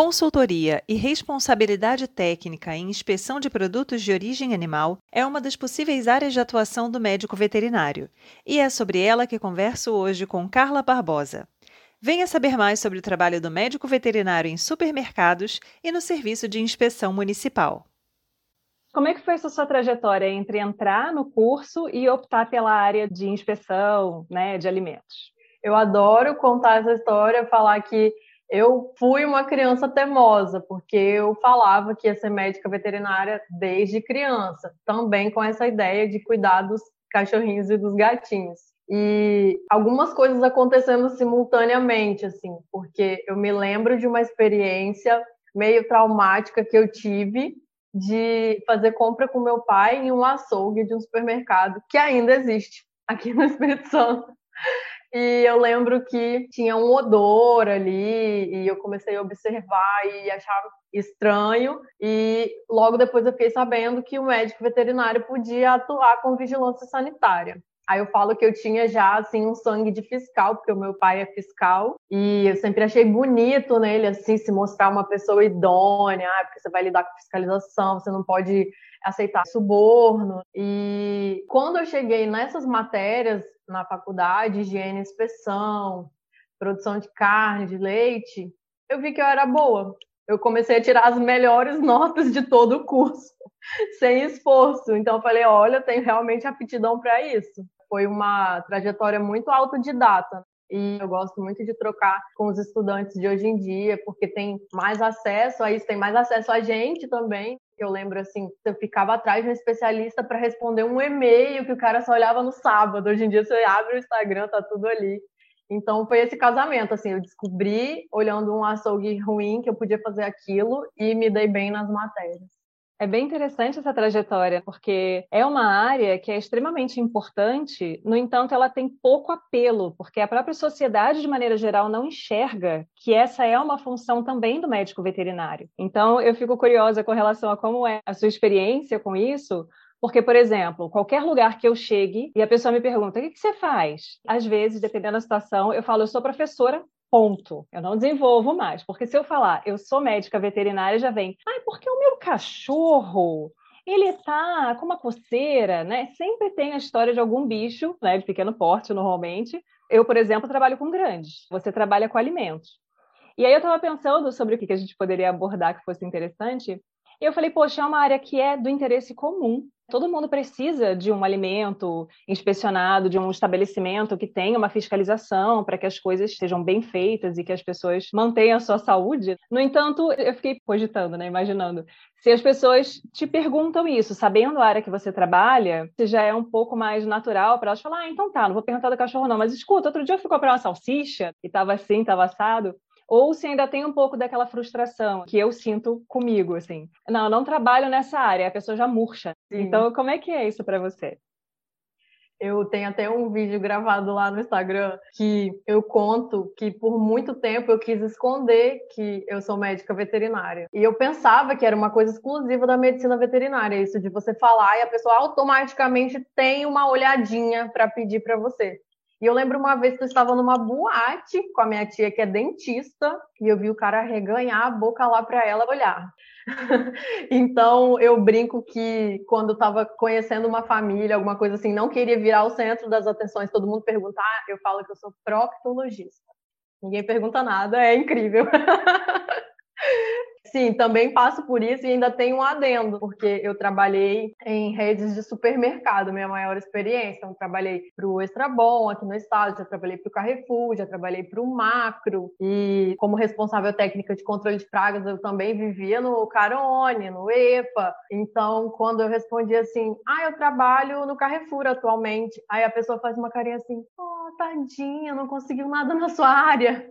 Consultoria e responsabilidade técnica em inspeção de produtos de origem animal é uma das possíveis áreas de atuação do médico veterinário, e é sobre ela que converso hoje com Carla Barbosa. Venha saber mais sobre o trabalho do médico veterinário em supermercados e no serviço de inspeção municipal. Como é que foi essa sua trajetória entre entrar no curso e optar pela área de inspeção né, de alimentos? Eu adoro contar essa história, falar que eu fui uma criança teimosa, porque eu falava que ia ser médica veterinária desde criança, também com essa ideia de cuidar dos cachorrinhos e dos gatinhos. E algumas coisas acontecendo simultaneamente, assim, porque eu me lembro de uma experiência meio traumática que eu tive de fazer compra com meu pai em um açougue de um supermercado que ainda existe aqui no Espírito Santo. E eu lembro que tinha um odor ali, e eu comecei a observar e achar estranho. E logo depois eu fiquei sabendo que o médico veterinário podia atuar com vigilância sanitária. Aí eu falo que eu tinha já assim um sangue de fiscal, porque o meu pai é fiscal, e eu sempre achei bonito nele assim se mostrar uma pessoa idônea, ah, porque você vai lidar com fiscalização, você não pode aceitar suborno. E quando eu cheguei nessas matérias na faculdade, higiene e inspeção, produção de carne, de leite, eu vi que eu era boa. Eu comecei a tirar as melhores notas de todo o curso, sem esforço. Então eu falei, olha, eu tenho realmente aptidão para isso. Foi uma trajetória muito autodidata. E eu gosto muito de trocar com os estudantes de hoje em dia, porque tem mais acesso a isso, tem mais acesso a gente também. Eu lembro assim, eu ficava atrás de um especialista para responder um e-mail que o cara só olhava no sábado. Hoje em dia você abre o Instagram, tá tudo ali. Então foi esse casamento, assim, eu descobri olhando um açougue ruim que eu podia fazer aquilo e me dei bem nas matérias. É bem interessante essa trajetória, porque é uma área que é extremamente importante, no entanto, ela tem pouco apelo, porque a própria sociedade, de maneira geral, não enxerga que essa é uma função também do médico veterinário. Então, eu fico curiosa com relação a como é a sua experiência com isso, porque, por exemplo, qualquer lugar que eu chegue e a pessoa me pergunta: o que, você faz? Às vezes, dependendo da situação, eu falo: eu sou professora Ponto. Eu não desenvolvo mais. Porque se eu falar, eu sou médica veterinária, já vem, ai, porque o meu cachorro ele tá com uma coceira, né? Sempre tem a história de algum bicho, né, de pequeno porte normalmente. Eu, por exemplo, trabalho com grandes. Você trabalha com alimentos. E aí eu estava pensando sobre o que a gente poderia abordar que fosse interessante. E eu falei, poxa, é uma área que é do interesse comum. Todo mundo precisa de um alimento inspecionado, de um estabelecimento que tenha uma fiscalização para que as coisas sejam bem feitas e que as pessoas mantenham a sua saúde. No entanto, eu fiquei cogitando, né, imaginando, se as pessoas te perguntam isso, sabendo a área que você trabalha, se já é um pouco mais natural para elas falar, ah, então tá, não vou perguntar do cachorro não, mas escuta, outro dia eu fui comprar uma salsicha e estava assim, estava assado ou se ainda tem um pouco daquela frustração que eu sinto comigo, assim. Não, eu não trabalho nessa área, a pessoa já murcha. Sim. Então, como é que é isso para você? Eu tenho até um vídeo gravado lá no Instagram que eu conto que por muito tempo eu quis esconder que eu sou médica veterinária. E eu pensava que era uma coisa exclusiva da medicina veterinária, isso de você falar e a pessoa automaticamente tem uma olhadinha para pedir para você. E eu lembro uma vez que eu estava numa boate com a minha tia, que é dentista, e eu vi o cara reganhar a boca lá para ela olhar. então eu brinco que quando estava conhecendo uma família, alguma coisa assim, não queria virar o centro das atenções, todo mundo perguntar, ah, eu falo que eu sou proctologista. Ninguém pergunta nada, é incrível. Sim, também passo por isso e ainda tenho um adendo, porque eu trabalhei em redes de supermercado, minha maior experiência. Então, trabalhei para o Extra Bom aqui no estado, já trabalhei para o Carrefour, já trabalhei para o Macro e como responsável técnica de controle de pragas, eu também vivia no Carone, no EPA. Então, quando eu respondi assim, ah, eu trabalho no Carrefour atualmente, aí a pessoa faz uma carinha assim, oh, tadinha, não conseguiu nada na sua área.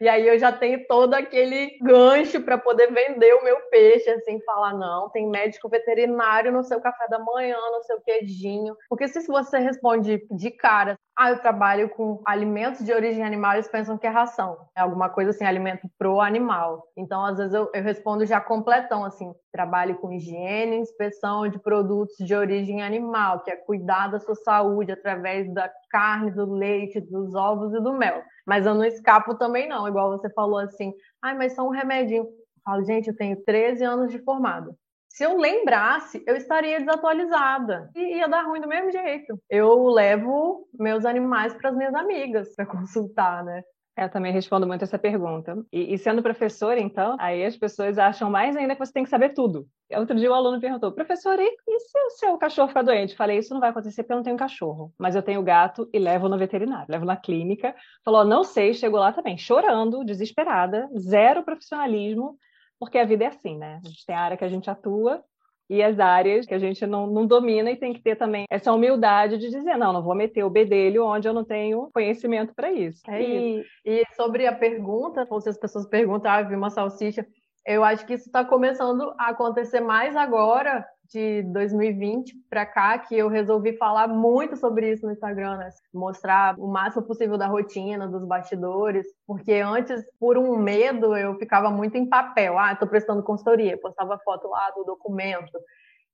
E aí eu já tenho todo aquele gancho para poder vender o meu peixe, assim, falar, não, tem médico veterinário no seu café da manhã, no seu queijinho. Porque se você responde de cara, ah, eu trabalho com alimentos de origem animal, eles pensam que é ração. É alguma coisa assim, alimento pro animal. Então, às vezes, eu, eu respondo já completão, assim, trabalho com higiene inspeção de produtos de origem animal, que é cuidar da sua saúde através da carne, do leite, dos ovos e do mel. Mas eu não escapo também, não. Igual você falou assim, ai, mas só um remedinho. Eu falo, gente, eu tenho 13 anos de formado. Se eu lembrasse, eu estaria desatualizada e ia dar ruim do mesmo jeito. Eu levo meus animais para as minhas amigas para consultar, né? Eu também respondo muito essa pergunta. E, e, sendo professora, então, aí as pessoas acham mais ainda que você tem que saber tudo. Outro dia o aluno perguntou, professor, e, e se o seu cachorro ficar doente? Falei, isso não vai acontecer porque eu não tenho cachorro, mas eu tenho gato e levo no veterinário, levo na clínica. Falou, não sei, chegou lá também, chorando, desesperada, zero profissionalismo, porque a vida é assim, né? A gente tem a área que a gente atua e as áreas que a gente não, não, domina e tem que ter também essa humildade de dizer, não, não vou meter o bedelho onde eu não tenho conhecimento para isso. É e, isso. e sobre a pergunta, ou se as pessoas perguntam, ah, vi uma salsicha, eu acho que isso está começando a acontecer mais agora, de 2020 para cá, que eu resolvi falar muito sobre isso no Instagram, né? mostrar o máximo possível da rotina, dos bastidores, porque antes, por um medo, eu ficava muito em papel. Ah, estou prestando consultoria, postava foto lá do documento.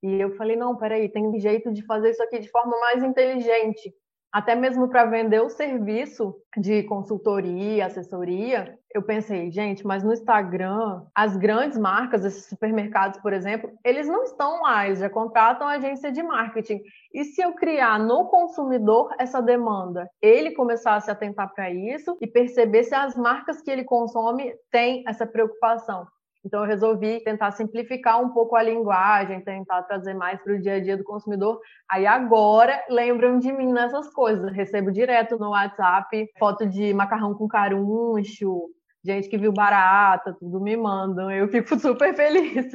E eu falei, não, peraí, tem um jeito de fazer isso aqui de forma mais inteligente até mesmo para vender o serviço de consultoria, assessoria, eu pensei, gente, mas no Instagram, as grandes marcas, esses supermercados, por exemplo, eles não estão eles já contratam agência de marketing. E se eu criar no consumidor essa demanda, ele começar a se atentar para isso e perceber se as marcas que ele consome têm essa preocupação. Então, eu resolvi tentar simplificar um pouco a linguagem, tentar trazer mais para o dia a dia do consumidor. Aí, agora, lembram de mim nessas coisas. recebo direto no WhatsApp foto de macarrão com caruncho, gente que viu barata, tudo me mandam. Eu fico super feliz.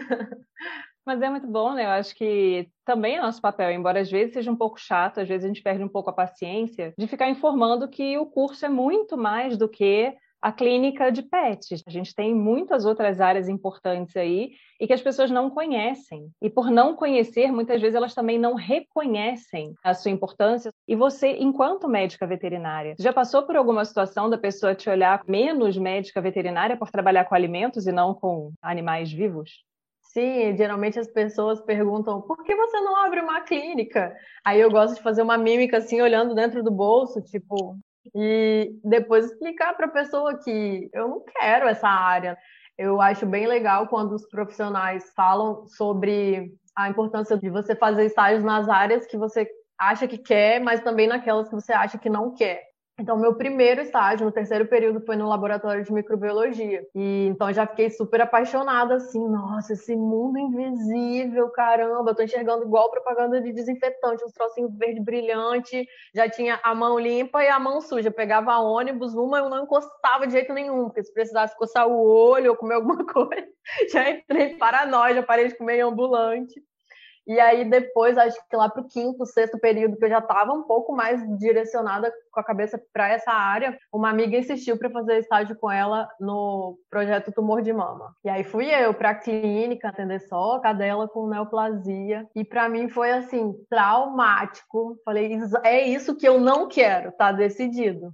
Mas é muito bom, né? Eu acho que também é nosso papel, embora às vezes seja um pouco chato, às vezes a gente perde um pouco a paciência, de ficar informando que o curso é muito mais do que a clínica de pets. A gente tem muitas outras áreas importantes aí e que as pessoas não conhecem. E por não conhecer, muitas vezes elas também não reconhecem a sua importância. E você, enquanto médica veterinária, já passou por alguma situação da pessoa te olhar menos médica veterinária por trabalhar com alimentos e não com animais vivos? Sim, geralmente as pessoas perguntam por que você não abre uma clínica? Aí eu gosto de fazer uma mímica assim, olhando dentro do bolso, tipo, e depois explicar para a pessoa que eu não quero essa área. Eu acho bem legal quando os profissionais falam sobre a importância de você fazer estágios nas áreas que você acha que quer, mas também naquelas que você acha que não quer. Então, meu primeiro estágio, no terceiro período, foi no laboratório de microbiologia. E então já fiquei super apaixonada, assim, nossa, esse mundo invisível, caramba, eu tô enxergando igual propaganda de desinfetante, uns trocinhos verde brilhante, já tinha a mão limpa e a mão suja. Eu pegava ônibus, uma eu não encostava de jeito nenhum, porque se precisasse coçar o olho ou comer alguma coisa, já entrei em paranoia, já parei de comer em ambulante. E aí depois, acho que lá para o quinto, sexto período, que eu já estava um pouco mais direcionada com a cabeça para essa área, uma amiga insistiu para fazer estágio com ela no projeto Tumor de Mama. E aí fui eu para a clínica atender só a cadela com neoplasia. E para mim foi assim, traumático. Falei, é isso que eu não quero, tá decidido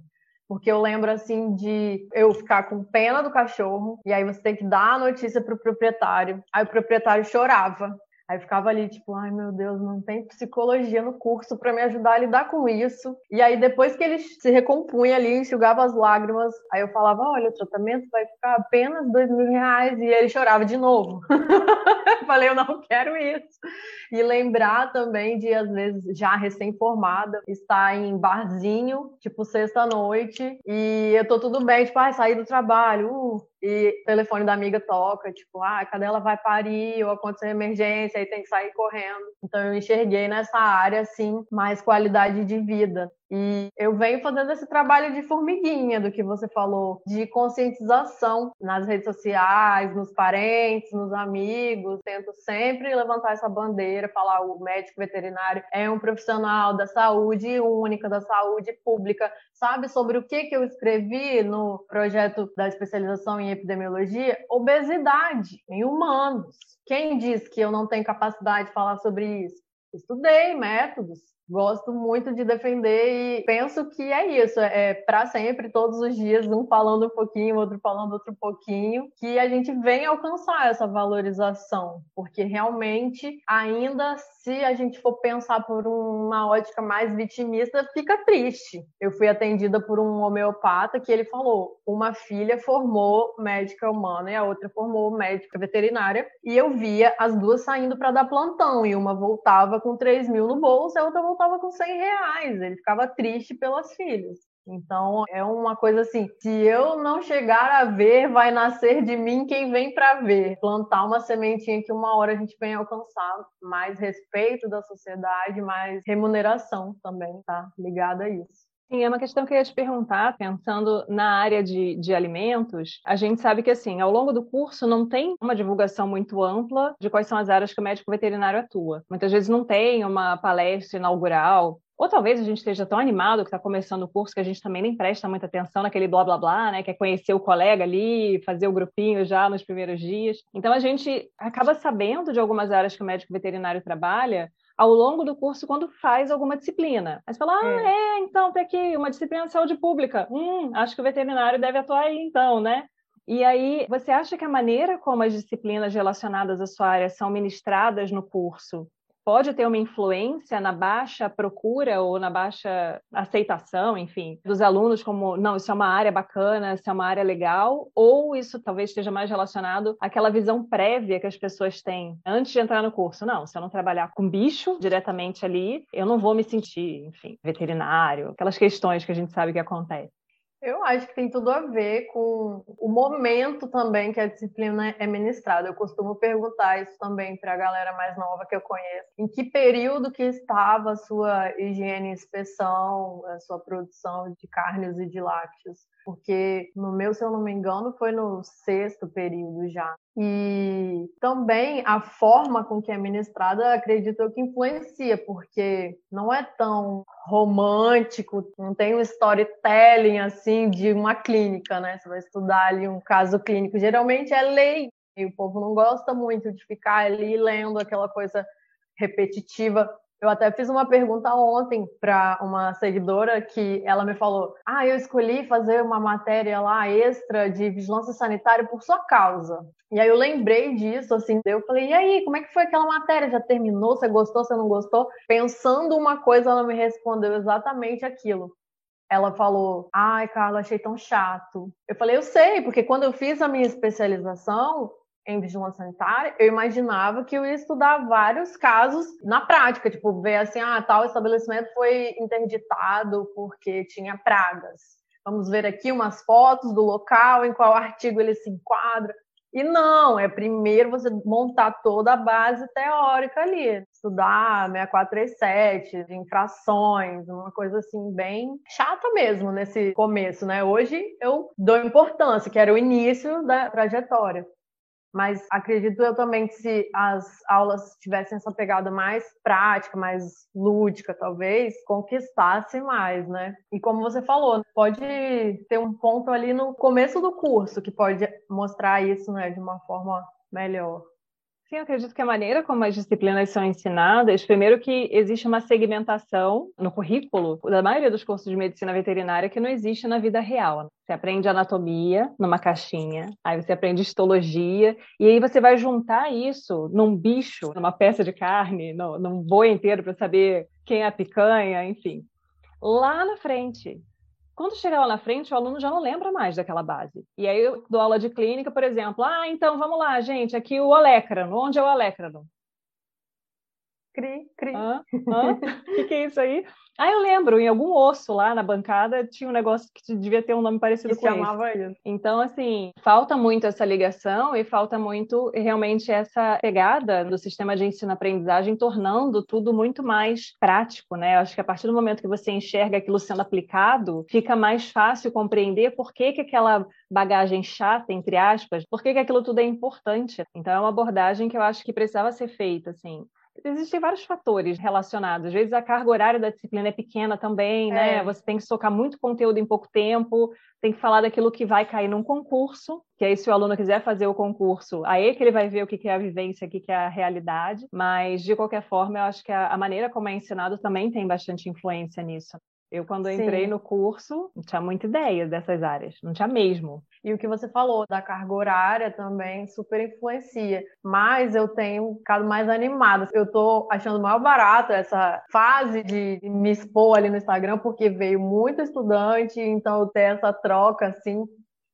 porque eu lembro assim de eu ficar com pena do cachorro e aí você tem que dar a notícia para o proprietário. Aí o proprietário chorava Aí ficava ali, tipo, ai meu Deus, não tem psicologia no curso para me ajudar a lidar com isso. E aí, depois que ele se recompunha ali, enxugava as lágrimas, aí eu falava: olha, o tratamento vai ficar apenas dois mil reais. E ele chorava de novo. eu falei: eu não quero isso. E lembrar também de, às vezes, já recém-formada, estar em barzinho, tipo, sexta-noite, e eu tô tudo bem, tipo, ai, sair do trabalho, uh, e o telefone da amiga toca, tipo, ah, cadê ela vai parir, ou aconteceu emergência, aí tem que sair correndo. Então eu enxerguei nessa área, assim, mais qualidade de vida. E eu venho fazendo esse trabalho de formiguinha do que você falou, de conscientização nas redes sociais, nos parentes, nos amigos. Tento sempre levantar essa bandeira, falar o médico veterinário é um profissional da saúde única, da saúde pública. Sabe sobre o que, que eu escrevi no projeto da especialização em epidemiologia? Obesidade em humanos. Quem diz que eu não tenho capacidade de falar sobre isso? Estudei métodos, Gosto muito de defender e penso que é isso, é para sempre, todos os dias, um falando um pouquinho, outro falando outro pouquinho, que a gente vem alcançar essa valorização, porque realmente, ainda se a gente for pensar por uma ótica mais vitimista, fica triste. Eu fui atendida por um homeopata que ele falou: uma filha formou médica humana e a outra formou médica veterinária, e eu via as duas saindo para dar plantão, e uma voltava com 3 mil no bolso, e a outra voltava com 100 reais, ele ficava triste pelas filhas. Então é uma coisa assim: se eu não chegar a ver, vai nascer de mim quem vem para ver. Plantar uma sementinha que uma hora a gente vem alcançar mais respeito da sociedade, mais remuneração também, tá ligada a isso. Sim, é uma questão que eu ia te perguntar, pensando na área de, de alimentos. A gente sabe que, assim, ao longo do curso não tem uma divulgação muito ampla de quais são as áreas que o médico veterinário atua. Muitas vezes não tem uma palestra inaugural ou talvez a gente esteja tão animado que está começando o curso que a gente também nem presta muita atenção naquele blá blá blá, né? Quer conhecer o colega ali, fazer o grupinho já nos primeiros dias. Então a gente acaba sabendo de algumas áreas que o médico veterinário trabalha, ao longo do curso quando faz alguma disciplina. Aí você fala, ah, é, é então tem aqui uma disciplina de saúde pública. Hum, acho que o veterinário deve atuar aí então, né? E aí, você acha que a maneira como as disciplinas relacionadas à sua área são ministradas no curso pode ter uma influência na baixa procura ou na baixa aceitação, enfim, dos alunos como, não, isso é uma área bacana, isso é uma área legal, ou isso talvez esteja mais relacionado àquela visão prévia que as pessoas têm antes de entrar no curso. Não, se eu não trabalhar com bicho diretamente ali, eu não vou me sentir, enfim, veterinário, aquelas questões que a gente sabe que acontecem. Eu acho que tem tudo a ver com o momento também que a disciplina é ministrada. Eu costumo perguntar isso também para a galera mais nova que eu conheço. Em que período que estava a sua higiene e inspeção, a sua produção de carnes e de lácteos? Porque no meu, se eu não me engano, foi no sexto período já. E também a forma com que é ministrada, acredito eu que influencia, porque não é tão romântico, não tem um storytelling assim de uma clínica, né? Você vai estudar ali um caso clínico, geralmente é lei, e o povo não gosta muito de ficar ali lendo aquela coisa repetitiva eu até fiz uma pergunta ontem para uma seguidora que ela me falou: Ah, eu escolhi fazer uma matéria lá extra de vigilância sanitária por sua causa. E aí eu lembrei disso, assim, eu falei, e aí, como é que foi aquela matéria? Já terminou? Você gostou, você não gostou? Pensando uma coisa, ela me respondeu exatamente aquilo. Ela falou, ai, Carla, achei tão chato. Eu falei, eu sei, porque quando eu fiz a minha especialização, em vigilância sanitária, eu imaginava que eu ia estudar vários casos na prática, tipo, ver assim, ah, tal estabelecimento foi interditado porque tinha pragas. Vamos ver aqui umas fotos do local, em qual artigo ele se enquadra. E não, é primeiro você montar toda a base teórica ali, estudar 6437, de infrações, uma coisa assim bem chata mesmo nesse começo, né? Hoje eu dou importância, que era o início da trajetória. Mas acredito eu também que se as aulas tivessem essa pegada mais prática, mais lúdica, talvez, conquistasse mais, né? E como você falou, pode ter um ponto ali no começo do curso que pode mostrar isso, né, de uma forma melhor. Sim, eu acredito que a maneira como as disciplinas são ensinadas, primeiro que existe uma segmentação no currículo da maioria dos cursos de medicina veterinária que não existe na vida real. Você aprende anatomia numa caixinha, aí você aprende histologia, e aí você vai juntar isso num bicho, numa peça de carne, num boi inteiro para saber quem é a picanha, enfim. Lá na frente, quando chegar lá na frente, o aluno já não lembra mais daquela base. E aí eu dou aula de clínica, por exemplo. Ah, então vamos lá, gente, aqui o olécrano. Onde é o olécrano? Cri, cri. O que, que é isso aí? Ah, eu lembro, em algum osso lá na bancada tinha um negócio que devia ter um nome parecido que com chamava esse. isso. Então, assim, falta muito essa ligação e falta muito realmente essa pegada do sistema de ensino-aprendizagem, tornando tudo muito mais prático, né? Eu acho que a partir do momento que você enxerga aquilo sendo aplicado, fica mais fácil compreender por que, que aquela bagagem chata, entre aspas, por que, que aquilo tudo é importante. Então, é uma abordagem que eu acho que precisava ser feita, assim. Existem vários fatores relacionados. Às vezes a carga horária da disciplina é pequena também, né? É. Você tem que socar muito conteúdo em pouco tempo, tem que falar daquilo que vai cair num concurso, que aí se o aluno quiser fazer o concurso, aí que ele vai ver o que é a vivência, o que é a realidade. Mas, de qualquer forma, eu acho que a maneira como é ensinado também tem bastante influência nisso. Eu, quando eu entrei no curso, não tinha muita ideia dessas áreas, não tinha mesmo. E o que você falou da carga horária também super influencia. Mas eu tenho ficado mais animada. Eu tô achando mais barato essa fase de me expor ali no Instagram, porque veio muito estudante, então eu tenho essa troca assim.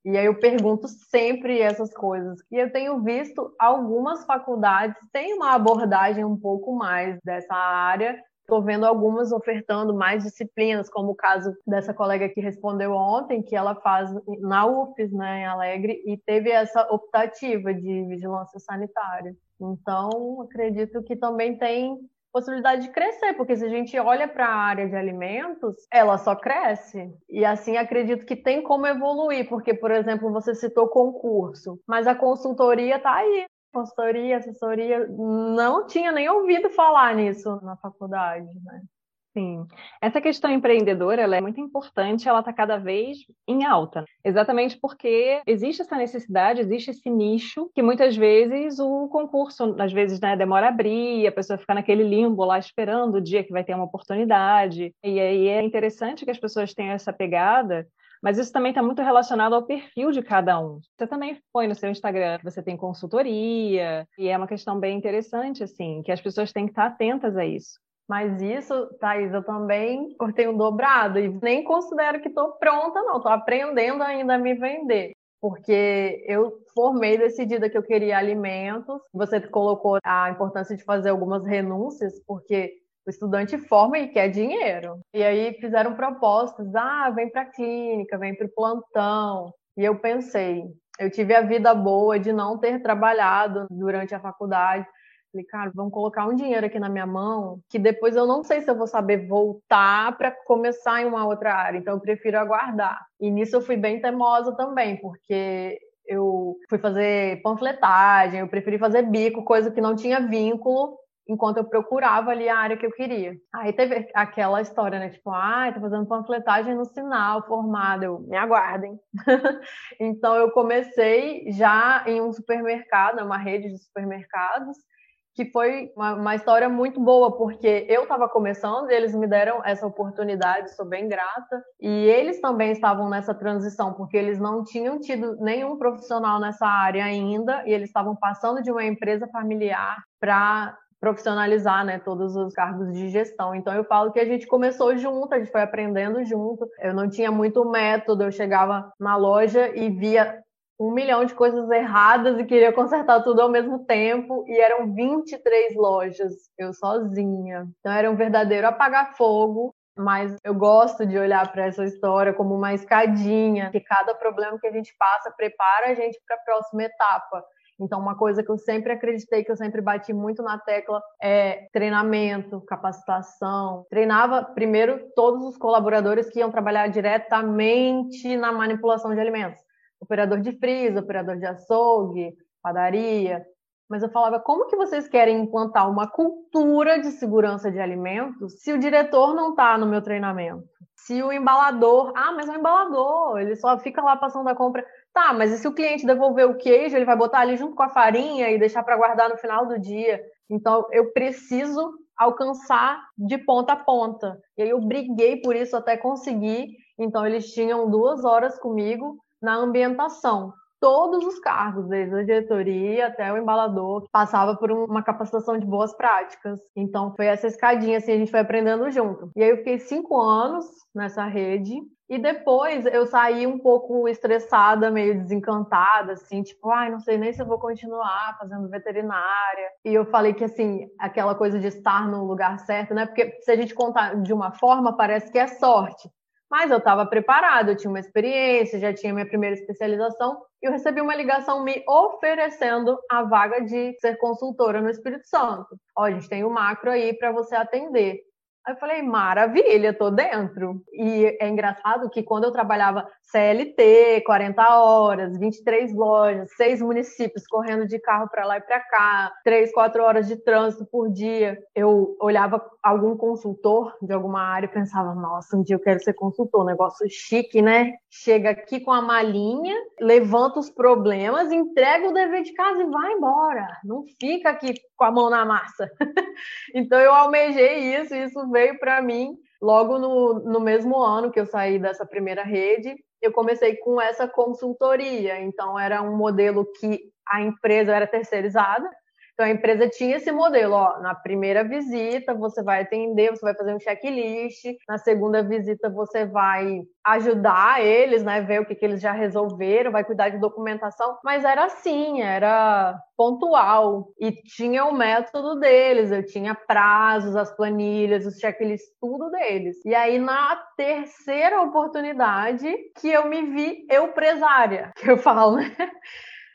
E aí eu pergunto sempre essas coisas. E eu tenho visto algumas faculdades têm uma abordagem um pouco mais dessa área, Estou vendo algumas ofertando mais disciplinas, como o caso dessa colega que respondeu ontem, que ela faz na UFES, né, em Alegre, e teve essa optativa de vigilância sanitária. Então, acredito que também tem possibilidade de crescer, porque se a gente olha para a área de alimentos, ela só cresce. E assim acredito que tem como evoluir, porque, por exemplo, você citou concurso, mas a consultoria está aí consultoria, assessoria, não tinha nem ouvido falar nisso na faculdade, né? Sim. Essa questão empreendedora ela é muito importante, ela está cada vez em alta. Exatamente porque existe essa necessidade, existe esse nicho que muitas vezes o concurso, às vezes, né, demora a abrir, a pessoa fica naquele limbo lá esperando o dia que vai ter uma oportunidade. E aí é interessante que as pessoas tenham essa pegada mas isso também está muito relacionado ao perfil de cada um. Você também põe no seu Instagram que você tem consultoria, e é uma questão bem interessante, assim, que as pessoas têm que estar atentas a isso. Mas isso, Thaís, eu também cortei um dobrado e nem considero que estou pronta, não. Estou aprendendo ainda a me vender. Porque eu formei decidida que eu queria alimentos. Você colocou a importância de fazer algumas renúncias, porque o estudante forma e quer dinheiro. E aí fizeram propostas, ah, vem para a clínica, vem para o plantão. E eu pensei, eu tive a vida boa de não ter trabalhado durante a faculdade. Falei, cara, vamos colocar um dinheiro aqui na minha mão, que depois eu não sei se eu vou saber voltar para começar em uma outra área. Então eu prefiro aguardar. E nisso eu fui bem teimosa também, porque eu fui fazer panfletagem, eu preferi fazer bico, coisa que não tinha vínculo enquanto eu procurava ali a área que eu queria. Aí teve aquela história, né? Tipo, ah, tô fazendo panfletagem no sinal, formada. Eu, me aguardem. então eu comecei já em um supermercado, uma rede de supermercados, que foi uma, uma história muito boa, porque eu estava começando eles me deram essa oportunidade, sou bem grata. E eles também estavam nessa transição, porque eles não tinham tido nenhum profissional nessa área ainda, e eles estavam passando de uma empresa familiar para profissionalizar, né, todos os cargos de gestão. Então eu falo que a gente começou junto, a gente foi aprendendo junto. Eu não tinha muito método, eu chegava na loja e via um milhão de coisas erradas e queria consertar tudo ao mesmo tempo, e eram 23 lojas, eu sozinha. Então era um verdadeiro apagar fogo, mas eu gosto de olhar para essa história como uma escadinha, que cada problema que a gente passa prepara a gente para a próxima etapa. Então, uma coisa que eu sempre acreditei, que eu sempre bati muito na tecla, é treinamento, capacitação. Treinava primeiro todos os colaboradores que iam trabalhar diretamente na manipulação de alimentos. Operador de frisa, operador de açougue, padaria. Mas eu falava, como que vocês querem implantar uma cultura de segurança de alimentos se o diretor não está no meu treinamento? Se o embalador, ah, mas é um embalador, ele só fica lá passando a compra. Tá, mas e se o cliente devolver o queijo, ele vai botar ali junto com a farinha e deixar para guardar no final do dia? Então, eu preciso alcançar de ponta a ponta. E aí eu briguei por isso até conseguir. Então, eles tinham duas horas comigo na ambientação. Todos os cargos, desde a diretoria até o embalador, passava por uma capacitação de boas práticas. Então, foi essa escadinha, assim, a gente foi aprendendo junto. E aí eu fiquei cinco anos nessa rede, E depois eu saí um pouco estressada, meio desencantada, assim, tipo, ai, não sei nem se eu vou continuar fazendo veterinária. E eu falei que, assim, aquela coisa de estar no lugar certo, né? Porque se a gente contar de uma forma, parece que é sorte. Mas eu estava preparada, eu tinha uma experiência, já tinha minha primeira especialização, e eu recebi uma ligação me oferecendo a vaga de ser consultora no Espírito Santo. Ó, a gente tem o macro aí para você atender. Aí eu falei, maravilha, tô dentro. E é engraçado que quando eu trabalhava CLT, 40 horas, 23 lojas, seis municípios correndo de carro para lá e para cá, três, quatro horas de trânsito por dia, eu olhava algum consultor de alguma área e pensava, nossa, um dia eu quero ser consultor, negócio chique, né? Chega aqui com a malinha, levanta os problemas, entrega o dever de casa e vai embora. Não fica aqui com a mão na massa. então eu almejei isso, isso veio para mim logo no, no mesmo ano que eu saí dessa primeira rede. Eu comecei com essa consultoria, então era um modelo que a empresa era terceirizada, então a empresa tinha esse modelo, ó, na primeira visita você vai atender, você vai fazer um checklist, na segunda visita você vai ajudar eles, né, ver o que, que eles já resolveram, vai cuidar de documentação, mas era assim, era pontual e tinha o método deles, eu tinha prazos, as planilhas, os checklists, tudo deles. E aí na terceira oportunidade que eu me vi eu empresária, que eu falo, né?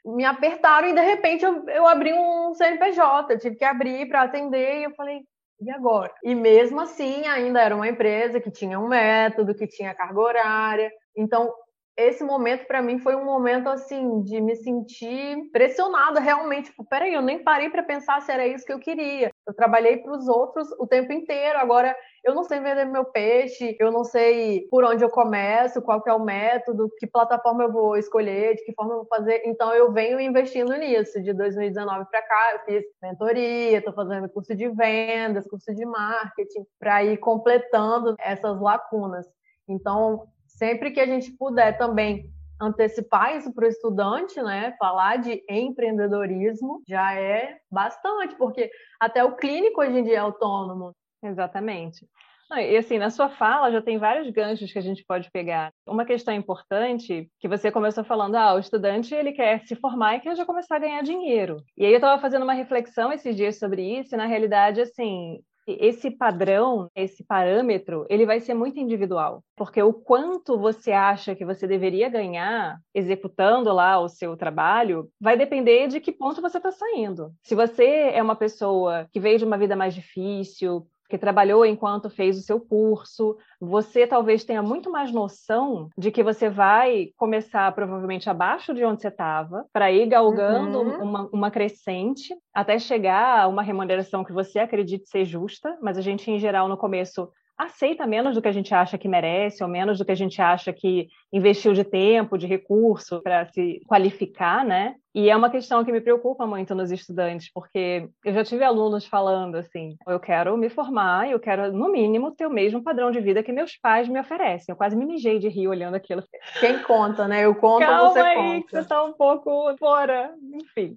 Me apertaram e de repente eu, eu abri um CNPJ, tive que abrir para atender e eu falei, e agora? E mesmo assim, ainda era uma empresa que tinha um método, que tinha carga horária. Então, esse momento para mim foi um momento assim de me sentir pressionada realmente. Tipo, peraí, eu nem parei para pensar se era isso que eu queria. Eu trabalhei para os outros o tempo inteiro. Agora eu não sei vender meu peixe, eu não sei por onde eu começo, qual que é o método, que plataforma eu vou escolher, de que forma eu vou fazer. Então eu venho investindo nisso. De 2019 para cá, eu fiz mentoria, estou fazendo curso de vendas, curso de marketing, para ir completando essas lacunas. Então, sempre que a gente puder também antecipar isso para o estudante, né? Falar de empreendedorismo já é bastante, porque até o clínico hoje em dia é autônomo. Exatamente. E assim, na sua fala já tem vários ganchos que a gente pode pegar. Uma questão importante que você começou falando, ah, o estudante ele quer se formar e quer já começar a ganhar dinheiro. E aí eu estava fazendo uma reflexão esses dias sobre isso, e na realidade, assim, esse padrão, esse parâmetro, ele vai ser muito individual, porque o quanto você acha que você deveria ganhar executando lá o seu trabalho vai depender de que ponto você está saindo. Se você é uma pessoa que veio de uma vida mais difícil, que trabalhou enquanto fez o seu curso, você talvez tenha muito mais noção de que você vai começar provavelmente abaixo de onde você estava, para ir galgando uhum. uma, uma crescente até chegar a uma remuneração que você acredite ser justa, mas a gente, em geral, no começo aceita menos do que a gente acha que merece, ou menos do que a gente acha que investiu de tempo, de recurso para se qualificar, né? E é uma questão que me preocupa muito nos estudantes, porque eu já tive alunos falando assim: eu quero me formar, eu quero, no mínimo, ter o mesmo padrão de vida que meus pais me oferecem. Eu quase me mijei de rir olhando aquilo. Quem conta, né? Eu conto, Calma você aí, conta. Que você está um pouco fora, enfim.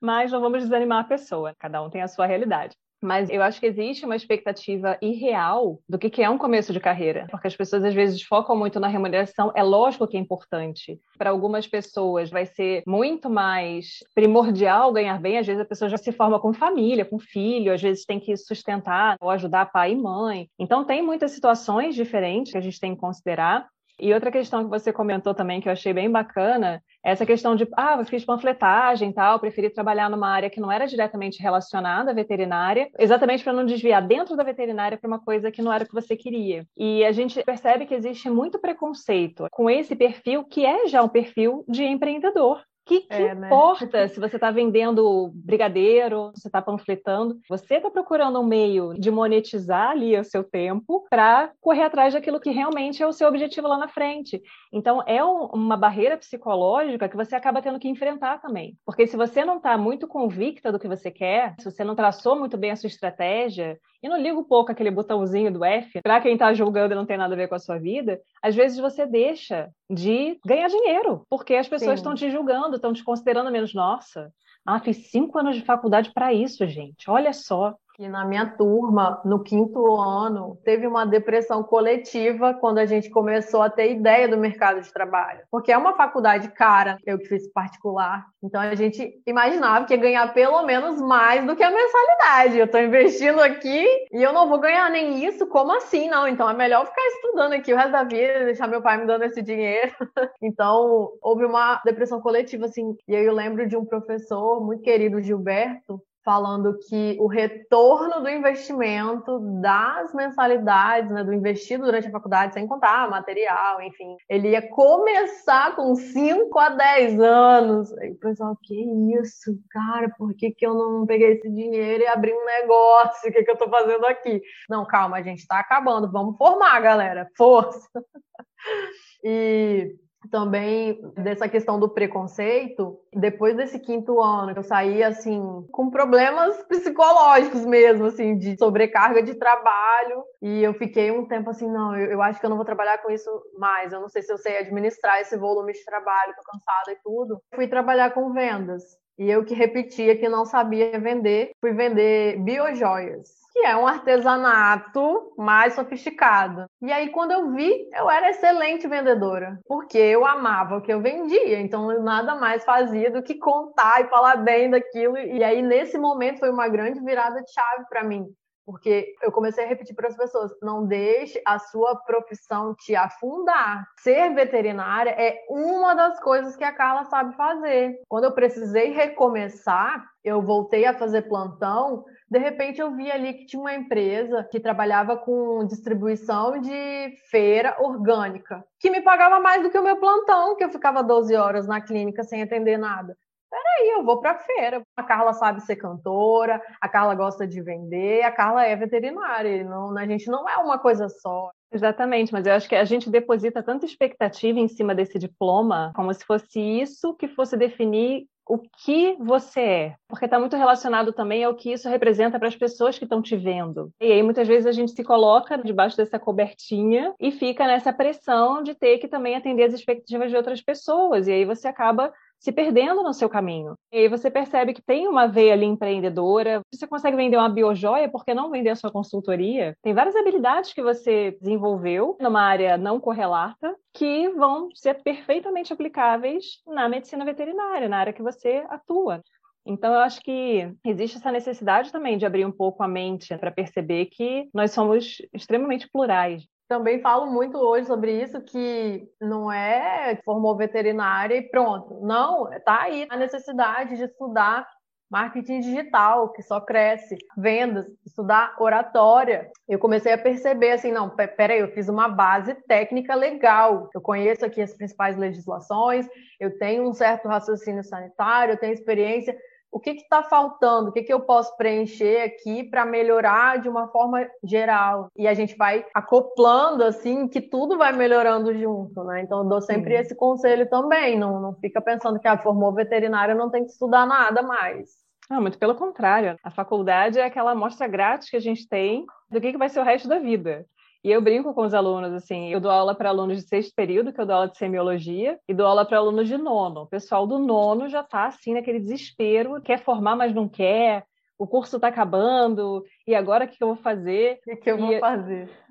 Mas não vamos desanimar a pessoa, cada um tem a sua realidade. Mas eu acho que existe uma expectativa irreal do que é um começo de carreira, porque as pessoas às vezes focam muito na remuneração. É lógico que é importante. Para algumas pessoas vai ser muito mais primordial ganhar bem. Às vezes a pessoa já se forma com família, com filho, às vezes tem que sustentar ou ajudar pai e mãe. Então tem muitas situações diferentes que a gente tem que considerar. E outra questão que você comentou também, que eu achei bem bacana, essa questão de, ah, eu fiz panfletagem e tal, preferi trabalhar numa área que não era diretamente relacionada à veterinária, exatamente para não desviar dentro da veterinária para uma coisa que não era o que você queria. E a gente percebe que existe muito preconceito com esse perfil, que é já um perfil de empreendedor que, que é, né? importa se você está vendendo brigadeiro, se você está panfletando? Você está procurando um meio de monetizar ali o seu tempo para correr atrás daquilo que realmente é o seu objetivo lá na frente. Então, é um, uma barreira psicológica que você acaba tendo que enfrentar também. Porque se você não está muito convicta do que você quer, se você não traçou muito bem a sua estratégia, e não liga um pouco aquele botãozinho do F para quem está julgando e não tem nada a ver com a sua vida, às vezes você deixa de ganhar dinheiro, porque as pessoas estão te julgando estão te considerando menos. Nossa, ah, fiz cinco anos de faculdade para isso, gente. Olha só. E na minha turma, no quinto ano, teve uma depressão coletiva quando a gente começou a ter ideia do mercado de trabalho. Porque é uma faculdade cara, eu que fiz particular. Então a gente imaginava que ia ganhar pelo menos mais do que a mensalidade. Eu estou investindo aqui e eu não vou ganhar nem isso? Como assim? Não, então é melhor ficar estudando aqui o resto da vida, deixar meu pai me dando esse dinheiro. então houve uma depressão coletiva, assim. E aí eu lembro de um professor muito querido, Gilberto, falando que o retorno do investimento das mensalidades, né, do investido durante a faculdade, sem contar material, enfim, ele ia começar com 5 a 10 anos. Aí o pessoal, que isso, cara, por que, que eu não peguei esse dinheiro e abri um negócio? O que, que eu tô fazendo aqui? Não, calma, a gente tá acabando, vamos formar, galera, força! e também dessa questão do preconceito, depois desse quinto ano, eu saí assim com problemas psicológicos mesmo, assim, de sobrecarga de trabalho, e eu fiquei um tempo assim, não, eu, eu acho que eu não vou trabalhar com isso mais, eu não sei se eu sei administrar esse volume de trabalho, tô cansada e tudo. Fui trabalhar com vendas. E eu que repetia que não sabia vender, fui vender biojoias que é um artesanato mais sofisticado. E aí, quando eu vi, eu era excelente vendedora, porque eu amava o que eu vendia, então eu nada mais fazia do que contar e falar bem daquilo. E aí, nesse momento, foi uma grande virada de chave para mim. Porque eu comecei a repetir para as pessoas: não deixe a sua profissão te afundar. Ser veterinária é uma das coisas que a Carla sabe fazer. Quando eu precisei recomeçar, eu voltei a fazer plantão de repente eu vi ali que tinha uma empresa que trabalhava com distribuição de feira orgânica, que me pagava mais do que o meu plantão, que eu ficava 12 horas na clínica sem atender nada. Peraí, eu vou para feira. A Carla sabe ser cantora, a Carla gosta de vender, a Carla é veterinária. Não, a gente não é uma coisa só. Exatamente, mas eu acho que a gente deposita tanta expectativa em cima desse diploma, como se fosse isso que fosse definir o que você é, porque está muito relacionado também ao que isso representa para as pessoas que estão te vendo. E aí muitas vezes a gente se coloca debaixo dessa cobertinha e fica nessa pressão de ter que também atender as expectativas de outras pessoas, e aí você acaba se perdendo no seu caminho. E aí você percebe que tem uma veia ali empreendedora, você consegue vender uma biojoia, por que não vender a sua consultoria? Tem várias habilidades que você desenvolveu numa área não correlata que vão ser perfeitamente aplicáveis na medicina veterinária, na área que você atua. Então, eu acho que existe essa necessidade também de abrir um pouco a mente para perceber que nós somos extremamente plurais também falo muito hoje sobre isso, que não é formou veterinária e pronto. Não, tá aí a necessidade de estudar marketing digital, que só cresce, vendas, estudar oratória. Eu comecei a perceber assim, não, peraí, eu fiz uma base técnica legal. Eu conheço aqui as principais legislações, eu tenho um certo raciocínio sanitário, eu tenho experiência o que está faltando, o que, que eu posso preencher aqui para melhorar de uma forma geral. E a gente vai acoplando assim que tudo vai melhorando junto, né? Então eu dou sempre Sim. esse conselho também. Não, não fica pensando que a ah, formou veterinária não tem que estudar nada mais. Não, muito pelo contrário. A faculdade é aquela amostra grátis que a gente tem do que, que vai ser o resto da vida. E eu brinco com os alunos, assim, eu dou aula para alunos de sexto período, que eu dou aula de semiologia, e dou aula para alunos de nono. O pessoal do nono já está, assim, naquele desespero, quer formar, mas não quer, o curso está acabando, e agora o que eu vou fazer? O que eu vou fazer? E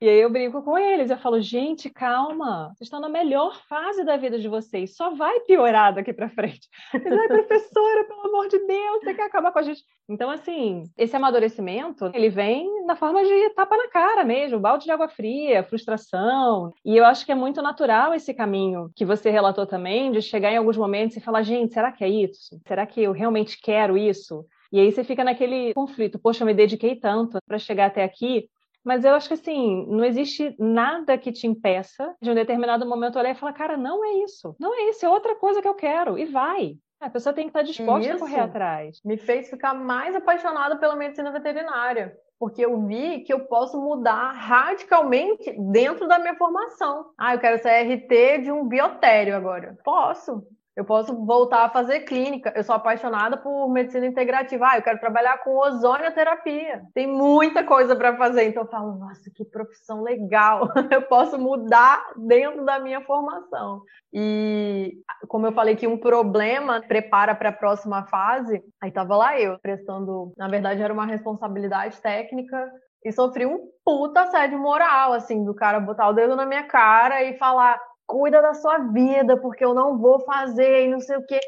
aí eu brinco com eles, eu falo, gente, calma, vocês estão na melhor fase da vida de vocês, só vai piorar daqui para frente. Mas, ai, professora, pelo amor de Deus, você quer acabar com a gente. Então, assim, esse amadurecimento, ele vem na forma de tapa na cara mesmo, balde de água fria, frustração. E eu acho que é muito natural esse caminho que você relatou também, de chegar em alguns momentos e falar, gente, será que é isso? Será que eu realmente quero isso? E aí você fica naquele conflito, poxa, eu me dediquei tanto para chegar até aqui, mas eu acho que assim, não existe nada que te impeça de um determinado momento olhar e falar, cara, não é isso, não é isso, é outra coisa que eu quero, e vai. A pessoa tem que estar disposta isso a correr atrás. Me fez ficar mais apaixonada pela medicina veterinária, porque eu vi que eu posso mudar radicalmente dentro da minha formação. Ah, eu quero ser RT de um biotério agora. Posso. Eu posso voltar a fazer clínica. Eu sou apaixonada por medicina integrativa. Ah, eu quero trabalhar com ozonioterapia. Tem muita coisa para fazer. Então eu falo, nossa, que profissão legal. Eu posso mudar dentro da minha formação. E como eu falei que um problema prepara para a próxima fase, aí tava lá eu prestando, na verdade era uma responsabilidade técnica e sofri um puta assédio moral, assim, do cara botar o dedo na minha cara e falar: cuida da sua vida, porque eu não vou fazer e não sei o quê.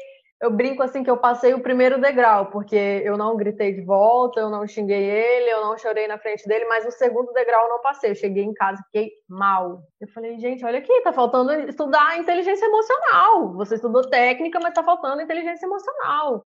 Eu brinco assim que eu passei o primeiro degrau, porque eu não gritei de volta, eu não xinguei ele, eu não chorei na frente dele, mas o segundo degrau eu não passei. Eu cheguei em casa fiquei mal. Eu falei, gente, olha aqui, tá faltando estudar inteligência emocional. Você estudou técnica, mas tá faltando inteligência emocional.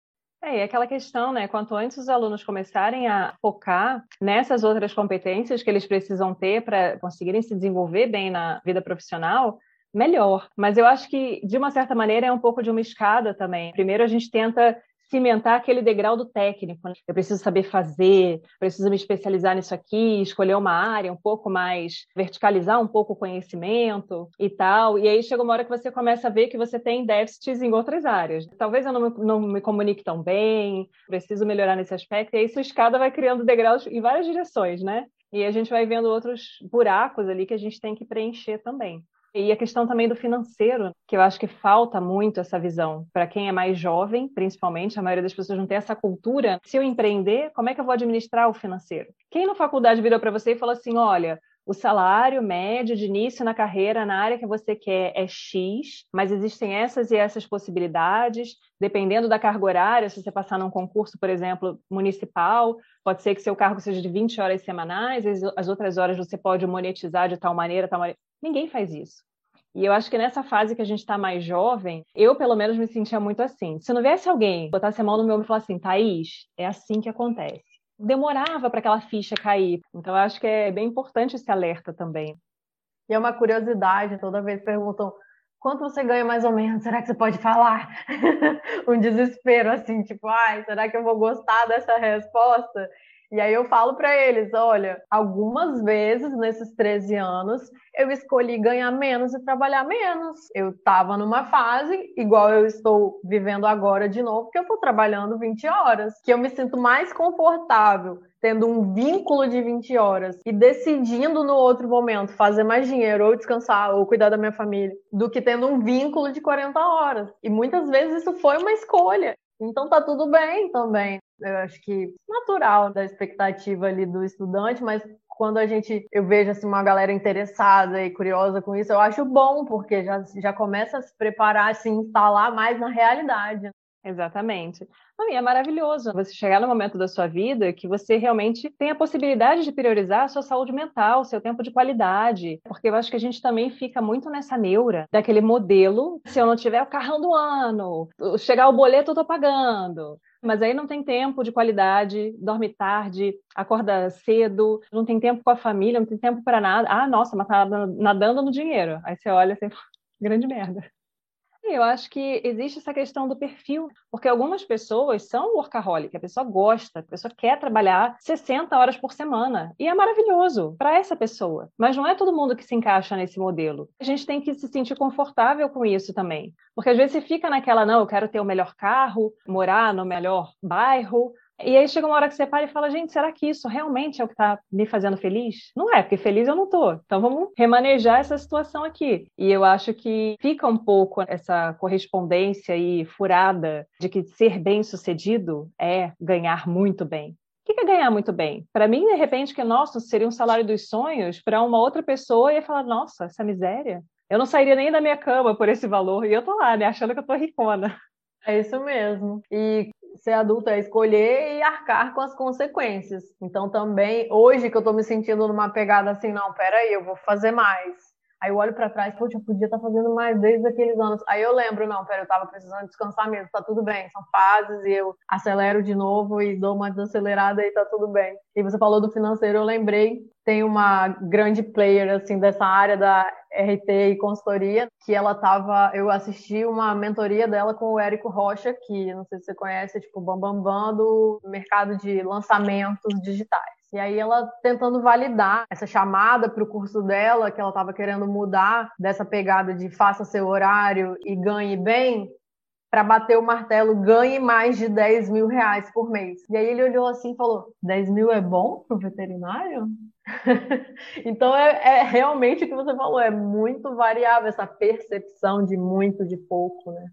É, e aquela questão, né? Quanto antes os alunos começarem a focar nessas outras competências que eles precisam ter para conseguirem se desenvolver bem na vida profissional, melhor. Mas eu acho que, de uma certa maneira, é um pouco de uma escada também. Primeiro, a gente tenta cimentar aquele degrau do técnico. Né? Eu preciso saber fazer, preciso me especializar nisso aqui, escolher uma área um pouco mais, verticalizar um pouco o conhecimento e tal. E aí chega uma hora que você começa a ver que você tem déficits em outras áreas. Talvez eu não me, não me comunique tão bem, preciso melhorar nesse aspecto. E aí sua escada vai criando degraus em várias direções, né? E a gente vai vendo outros buracos ali que a gente tem que preencher também. E a questão também do financeiro, que eu acho que falta muito essa visão. Para quem é mais jovem, principalmente, a maioria das pessoas não tem essa cultura. Se eu empreender, como é que eu vou administrar o financeiro? Quem na faculdade virou para você e falou assim: olha, o salário médio de início na carreira na área que você quer é X, mas existem essas e essas possibilidades, dependendo da carga horária, se você passar num concurso, por exemplo, municipal, pode ser que seu cargo seja de 20 horas semanais, as outras horas você pode monetizar de tal maneira, tal maneira. Ninguém faz isso. E eu acho que nessa fase que a gente está mais jovem, eu pelo menos me sentia muito assim. Se não viesse alguém botasse a mão no meu ombro e falasse assim, Thaís, é assim que acontece. Demorava para aquela ficha cair. Então acho que é bem importante esse alerta também. E é uma curiosidade, toda vez perguntam quanto você ganha mais ou menos? Será que você pode falar? um desespero assim, tipo, ai, será que eu vou gostar dessa resposta? E aí eu falo para eles, olha, algumas vezes nesses 13 anos eu escolhi ganhar menos e trabalhar menos. Eu estava numa fase igual eu estou vivendo agora de novo, que eu estou trabalhando 20 horas, que eu me sinto mais confortável tendo um vínculo de 20 horas e decidindo no outro momento fazer mais dinheiro ou descansar ou cuidar da minha família, do que tendo um vínculo de 40 horas. E muitas vezes isso foi uma escolha. Então tá tudo bem também eu acho que natural da expectativa ali do estudante, mas quando a gente eu vejo assim uma galera interessada e curiosa com isso, eu acho bom, porque já, já começa a se preparar, a se instalar mais na realidade. Exatamente. Não, e é maravilhoso você chegar no momento da sua vida que você realmente tem a possibilidade de priorizar a sua saúde mental, seu tempo de qualidade. Porque eu acho que a gente também fica muito nessa neura daquele modelo. Se eu não tiver o carrão do ano, chegar o boleto, eu tô pagando. Mas aí não tem tempo de qualidade, dorme tarde, acorda cedo, não tem tempo com a família, não tem tempo para nada. Ah, nossa, mas tá nadando no dinheiro. Aí você olha assim, grande merda. Eu acho que existe essa questão do perfil, porque algumas pessoas são workaholic, a pessoa gosta, a pessoa quer trabalhar 60 horas por semana, e é maravilhoso para essa pessoa. Mas não é todo mundo que se encaixa nesse modelo. A gente tem que se sentir confortável com isso também, porque às vezes você fica naquela, não, eu quero ter o melhor carro, morar no melhor bairro, e aí chega uma hora que você para e fala, gente, será que isso realmente é o que está me fazendo feliz? Não é, porque feliz eu não tô. Então vamos remanejar essa situação aqui. E eu acho que fica um pouco essa correspondência e furada de que ser bem sucedido é ganhar muito bem. O que é ganhar muito bem? Para mim, de repente, que nossa, seria um salário dos sonhos, para uma outra pessoa ia falar, nossa, essa miséria. Eu não sairia nem da minha cama por esse valor. E eu tô lá, né, achando que eu tô ricona. É isso mesmo. E ser adulto é escolher e arcar com as consequências. Então também, hoje que eu tô me sentindo numa pegada assim, não, peraí, eu vou fazer mais. Aí eu olho para trás, poxa, eu podia estar tá fazendo mais desde aqueles anos. Aí eu lembro, não, pera, eu tava precisando descansar mesmo, tá tudo bem, são fases e eu acelero de novo e dou uma desacelerada e tá tudo bem. E você falou do financeiro, eu lembrei, tem uma grande player assim dessa área da RT e consultoria, que ela tava, eu assisti uma mentoria dela com o Érico Rocha, que não sei se você conhece, é tipo bambambam bam, bam do mercado de lançamentos digitais. E aí ela tentando validar essa chamada para o curso dela, que ela estava querendo mudar dessa pegada de faça seu horário e ganhe bem, para bater o martelo, ganhe mais de 10 mil reais por mês. E aí ele olhou assim e falou: 10 mil é bom para o veterinário? então é, é, realmente o que você falou, é muito variável essa percepção de muito, de pouco, né?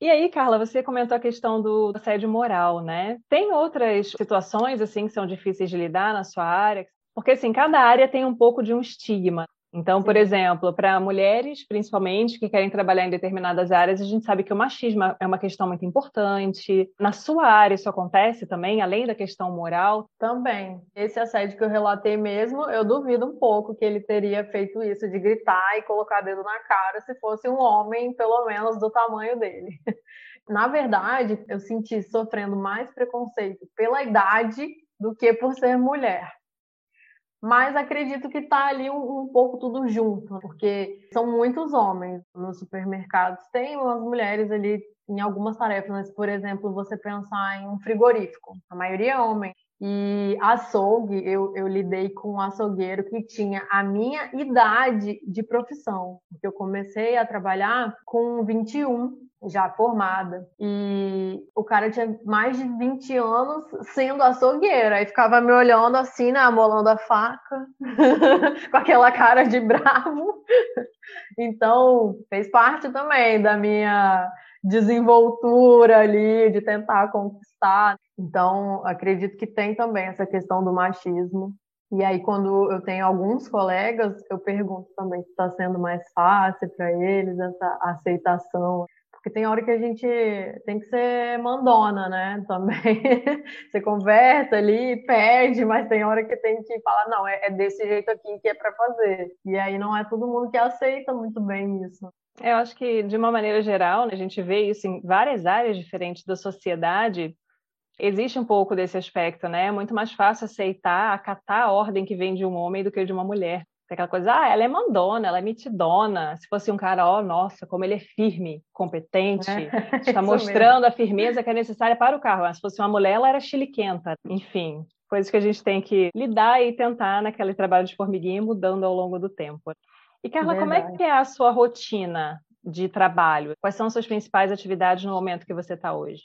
E aí, Carla, você comentou a questão do assédio moral, né? Tem outras situações assim que são difíceis de lidar na sua área? Porque assim, cada área tem um pouco de um estigma. Então, por exemplo, para mulheres, principalmente, que querem trabalhar em determinadas áreas, a gente sabe que o machismo é uma questão muito importante. Na sua área isso acontece também, além da questão moral? Também. Esse assédio que eu relatei mesmo, eu duvido um pouco que ele teria feito isso de gritar e colocar dedo na cara se fosse um homem, pelo menos do tamanho dele. Na verdade, eu senti sofrendo mais preconceito pela idade do que por ser mulher mas acredito que está ali um, um, pouco tudo junto, porque são muitos homens nos supermercados. Tem umas mulheres ali em algumas tarefas, mas, por exemplo, você pensar em um frigorífico, a maioria é homem. E açougue, eu, eu lidei com um açougueiro que tinha a minha idade de profissão, porque eu comecei a trabalhar com 21 já formada. E o cara tinha mais de 20 anos sendo açougueiro. Aí ficava me olhando assim, né, amolando a faca, com aquela cara de bravo. Então, fez parte também da minha desenvoltura ali, de tentar conquistar. Então, acredito que tem também essa questão do machismo. E aí, quando eu tenho alguns colegas, eu pergunto também se está sendo mais fácil para eles essa aceitação porque tem hora que a gente tem que ser mandona, né? Também. Você conversa ali, perde, mas tem hora que tem que falar, não, é, é desse jeito aqui que é para fazer. E aí não é todo mundo que aceita muito bem isso. Eu acho que, de uma maneira geral, né, a gente vê isso em várias áreas diferentes da sociedade. Existe um pouco desse aspecto, né? É muito mais fácil aceitar, acatar a ordem que vem de um homem do que de uma mulher. Aquela coisa, ah, ela é mandona, ela é mitidona. Se fosse um cara, ó, oh, nossa, como ele é firme, competente, é, está mostrando mesmo. a firmeza que é necessária para o carro. Mas se fosse uma mulher, ela era chiliquenta. Enfim, coisas que a gente tem que lidar e tentar naquele trabalho de formiguinha mudando ao longo do tempo. E, Carla, Verdade. como é que é a sua rotina de trabalho? Quais são as suas principais atividades no momento que você está hoje?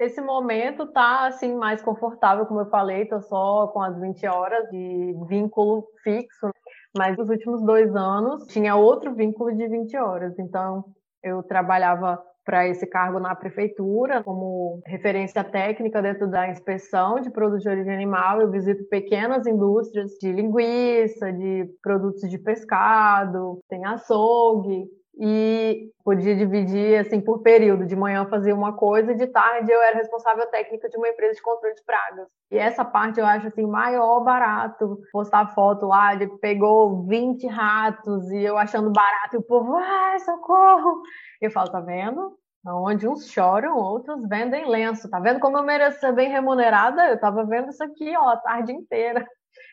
Esse momento tá assim mais confortável, como eu falei, tô só com as 20 horas de vínculo fixo. Mas nos últimos dois anos tinha outro vínculo de 20 horas. Então eu trabalhava para esse cargo na prefeitura, como referência técnica dentro da inspeção de produtos de origem animal. Eu visito pequenas indústrias de linguiça, de produtos de pescado, tem açougue, e podia dividir assim por período. De manhã eu fazia uma coisa, de tarde eu era responsável técnica de uma empresa de controle de pragas. E essa parte eu acho assim maior barato. Postar foto lá de pegou 20 ratos e eu achando barato e o povo, ai, socorro. Eu falo, tá vendo? Onde uns choram, outros vendem lenço. Tá vendo como eu mereço ser bem remunerada? Eu tava vendo isso aqui, ó, a tarde inteira.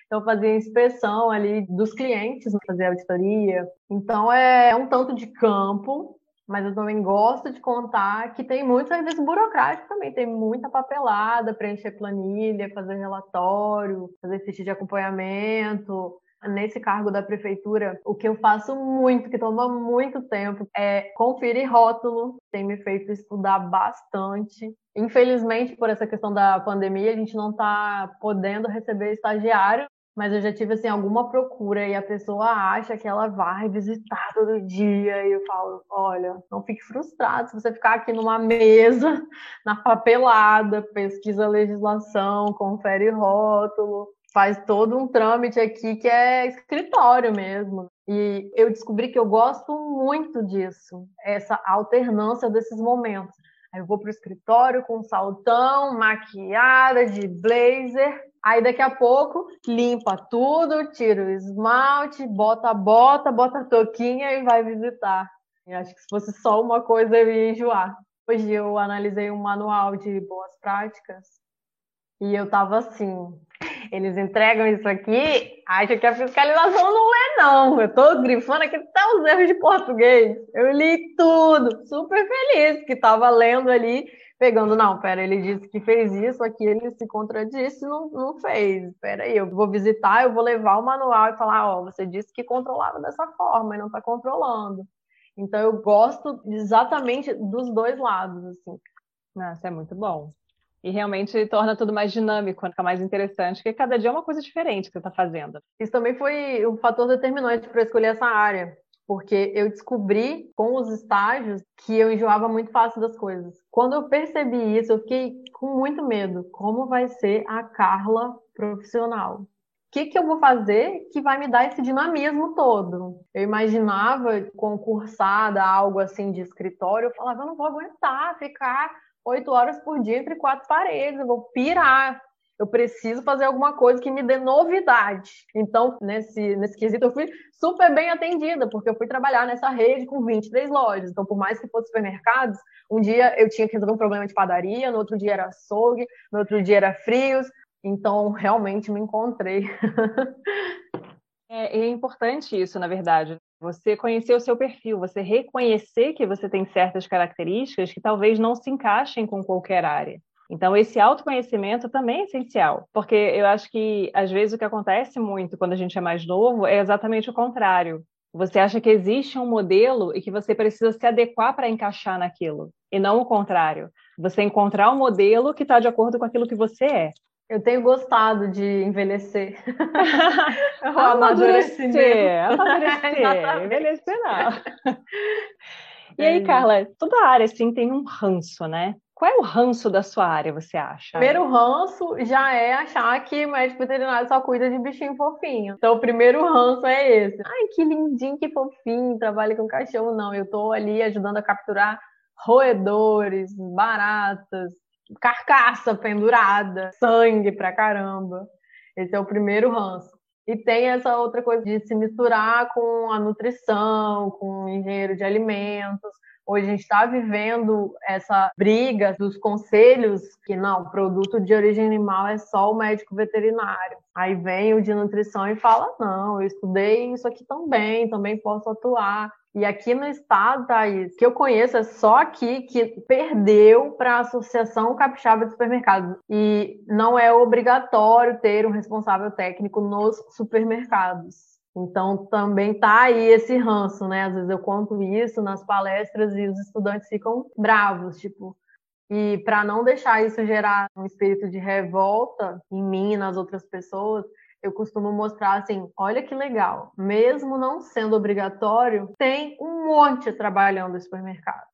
Então, fazia inspeção ali dos clientes, fazia auditoria. Então, é um tanto de campo, mas eu também gosto de contar que tem muito serviço burocrático também, tem muita papelada, preencher planilha, fazer relatório, fazer ficha de acompanhamento. Nesse cargo da prefeitura, o que eu faço muito, que toma muito tempo, é conferir rótulo. Tem me feito estudar bastante. Infelizmente, por essa questão da pandemia, a gente não está podendo receber estagiário, mas eu já tive assim alguma procura e a pessoa acha que ela vai visitar todo dia e eu falo, olha, não fique frustrado se você ficar aqui numa mesa, na papelada, pesquisa a legislação, confere rótulo, faz todo um trâmite aqui que é escritório mesmo. E eu descobri que eu gosto muito disso, essa alternância desses momentos. Aí eu vou para o escritório com saltão, maquiada, de blazer, Aí daqui a pouco limpa tudo, tira o esmalte, bota a bota, bota a touquinha e vai visitar. Eu acho que se fosse só uma coisa eu ia enjoar. Hoje eu analisei um manual de boas práticas e eu tava assim, eles entregam isso aqui, acho que a fiscalização não é não. Eu tô grifando aqui até os erros de português. Eu li tudo, super feliz que tava lendo ali pegando, não, pera, ele disse que fez isso, aqui ele se contradisse e não, não fez. Pera aí, eu vou visitar, eu vou levar o manual e falar, ó, você disse que controlava dessa forma e não está controlando. Então eu gosto exatamente dos dois lados, assim. Nossa, é muito bom. E realmente torna tudo mais dinâmico, fica mais interessante, porque cada dia é uma coisa diferente que você está fazendo. Isso também foi um fator determinante para escolher essa área, porque eu descobri com os estágios que eu enjoava muito fácil das coisas. Quando eu percebi isso, eu fiquei com muito medo. Como vai ser a Carla profissional? O que, que eu vou fazer que vai me dar esse dinamismo todo? Eu imaginava concursada, algo assim de escritório, eu falava, eu não vou aguentar ficar oito horas por dia entre quatro paredes, eu vou pirar. Eu preciso fazer alguma coisa que me dê novidade. Então, nesse, nesse quesito, eu fui super bem atendida, porque eu fui trabalhar nessa rede com 23 lojas. Então, por mais que fosse supermercados, um dia eu tinha que resolver um problema de padaria, no outro dia era açougue, no outro dia era frios. Então, realmente me encontrei. é, é importante isso, na verdade. Você conhecer o seu perfil, você reconhecer que você tem certas características que talvez não se encaixem com qualquer área. Então, esse autoconhecimento também é essencial, porque eu acho que, às vezes, o que acontece muito quando a gente é mais novo é exatamente o contrário. Você acha que existe um modelo e que você precisa se adequar para encaixar naquilo, e não o contrário. Você encontrar um modelo que está de acordo com aquilo que você é. Eu tenho gostado de envelhecer. amadurecer, amadurecer, envelhecer não. E aí, Carla, toda área assim tem um ranço, né? Qual é o ranço da sua área, você acha? Primeiro ranço já é achar que médico veterinário só cuida de bichinho fofinho. Então, o primeiro ranço é esse. Ai, que lindinho, que fofinho, trabalha com cachorro. Não, eu tô ali ajudando a capturar roedores, baratas, carcaça pendurada, sangue pra caramba. Esse é o primeiro ranço. E tem essa outra coisa de se misturar com a nutrição, com o engenheiro de alimentos. Hoje a gente está vivendo essa briga dos conselhos que não, produto de origem animal é só o médico veterinário. Aí vem o de nutrição e fala: não, eu estudei isso aqui também, também posso atuar. E aqui no estado, Thaís, que eu conheço, é só aqui que perdeu para a Associação Capixaba de Supermercados. E não é obrigatório ter um responsável técnico nos supermercados. Então também tá aí esse ranço, né? Às vezes eu conto isso nas palestras e os estudantes ficam bravos, tipo. E para não deixar isso gerar um espírito de revolta em mim e nas outras pessoas, eu costumo mostrar assim: olha que legal, mesmo não sendo obrigatório, tem um monte trabalhando em supermercados.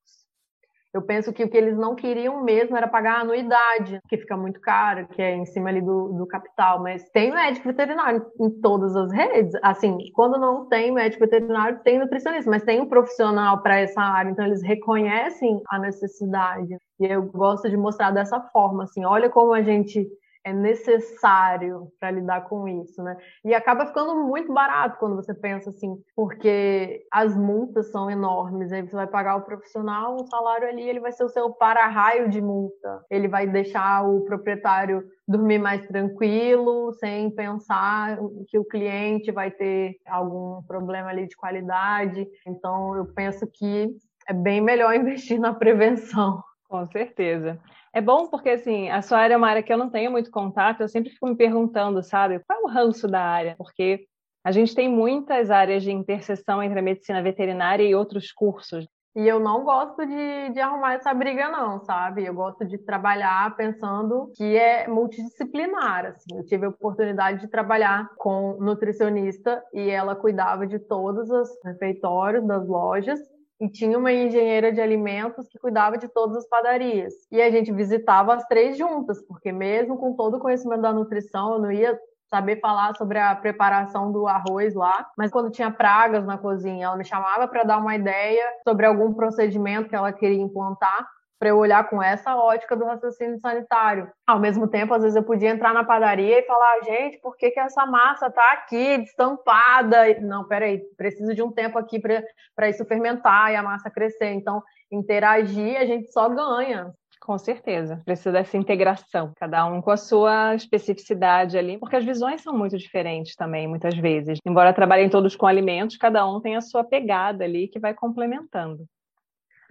Eu penso que o que eles não queriam mesmo era pagar a anuidade, que fica muito caro, que é em cima ali do, do capital. Mas tem médico veterinário em todas as redes. Assim, quando não tem médico veterinário, tem nutricionista, mas tem um profissional para essa área. Então, eles reconhecem a necessidade. E eu gosto de mostrar dessa forma, assim, olha como a gente é necessário para lidar com isso, né? E acaba ficando muito barato quando você pensa assim, porque as multas são enormes. Aí você vai pagar o profissional, o salário ali, ele vai ser o seu para-raio de multa. Ele vai deixar o proprietário dormir mais tranquilo, sem pensar que o cliente vai ter algum problema ali de qualidade. Então, eu penso que é bem melhor investir na prevenção. Com certeza. É bom porque, assim, a sua área é uma área que eu não tenho muito contato, eu sempre fico me perguntando, sabe, qual é o ranço da área? Porque a gente tem muitas áreas de interseção entre a medicina veterinária e outros cursos. E eu não gosto de, de arrumar essa briga, não, sabe? Eu gosto de trabalhar pensando que é multidisciplinar. Assim. Eu tive a oportunidade de trabalhar com nutricionista e ela cuidava de todos os refeitórios das lojas e tinha uma engenheira de alimentos que cuidava de todas as padarias. E a gente visitava as três juntas, porque mesmo com todo o conhecimento da nutrição, eu não ia saber falar sobre a preparação do arroz lá, mas quando tinha pragas na cozinha, ela me chamava para dar uma ideia sobre algum procedimento que ela queria implantar para eu olhar com essa ótica do raciocínio sanitário. Ao mesmo tempo, às vezes eu podia entrar na padaria e falar, gente, por que, que essa massa está aqui, destampada? Não, peraí, preciso de um tempo aqui para isso fermentar e a massa crescer. Então, interagir, a gente só ganha. Com certeza, precisa dessa integração, cada um com a sua especificidade ali, porque as visões são muito diferentes também, muitas vezes. Embora trabalhem todos com alimentos, cada um tem a sua pegada ali que vai complementando.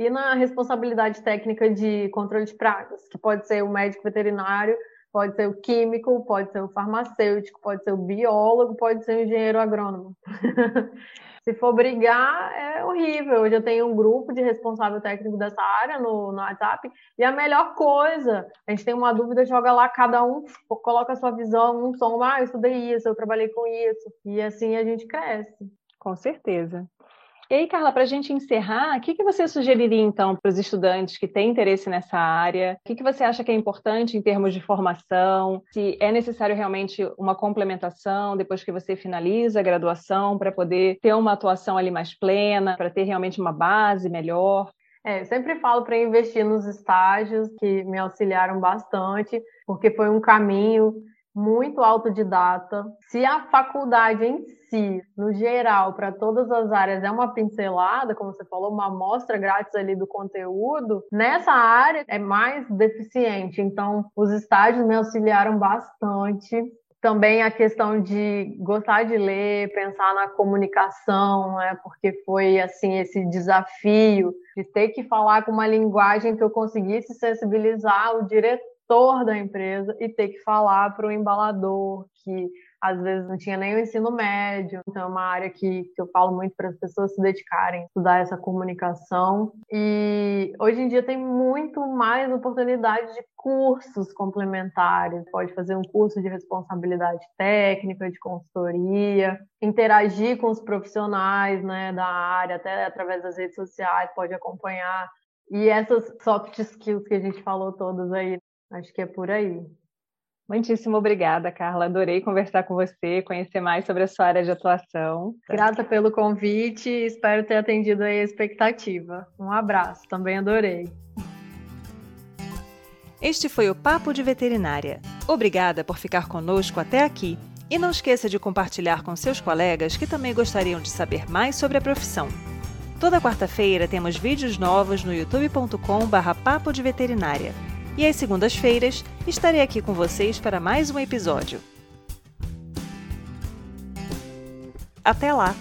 E na responsabilidade técnica de controle de pragas, que pode ser o médico veterinário, pode ser o químico, pode ser o farmacêutico, pode ser o biólogo, pode ser o engenheiro agrônomo. Se for brigar, é horrível. Hoje eu tenho um grupo de responsável técnico dessa área no, no WhatsApp, e a melhor coisa, a gente tem uma dúvida, joga lá, cada um coloca a sua visão, um som, ah, eu estudei isso, eu trabalhei com isso, e assim a gente cresce. Com certeza. E aí, Carla, para a gente encerrar, o que, que você sugeriria então para os estudantes que têm interesse nessa área? O que, que você acha que é importante em termos de formação? Se é necessário realmente uma complementação depois que você finaliza a graduação para poder ter uma atuação ali mais plena, para ter realmente uma base melhor? É, sempre falo para investir nos estágios que me auxiliaram bastante, porque foi um caminho muito autodidata. Se a faculdade em si, no geral, para todas as áreas, é uma pincelada, como você falou, uma amostra grátis ali do conteúdo, nessa área é mais deficiente. Então, os estágios me auxiliaram bastante. Também a questão de gostar de ler, pensar na comunicação, né? porque foi assim esse desafio de ter que falar com uma linguagem que eu conseguisse sensibilizar o diretor gestor da empresa e ter que falar para o embalador, que às vezes não tinha nem o ensino médio. Então, é uma área que, que eu falo muito para as pessoas se dedicarem, estudar essa comunicação. E hoje em dia tem muito mais oportunidade de cursos complementares. Pode fazer um curso de responsabilidade técnica, de consultoria, interagir com os profissionais né, da área, até através das redes sociais, pode acompanhar. E essas soft skills que a gente falou todas aí, Acho que é por aí. Muitíssimo obrigada, Carla. Adorei conversar com você, conhecer mais sobre a sua área de atuação. Grata pelo convite e espero ter atendido a expectativa. Um abraço, também adorei. Este foi o Papo de Veterinária. Obrigada por ficar conosco até aqui. E não esqueça de compartilhar com seus colegas que também gostariam de saber mais sobre a profissão. Toda quarta-feira temos vídeos novos no youtube.com/papo de veterinária e às segundas-feiras estarei aqui com vocês para mais um episódio. Até lá!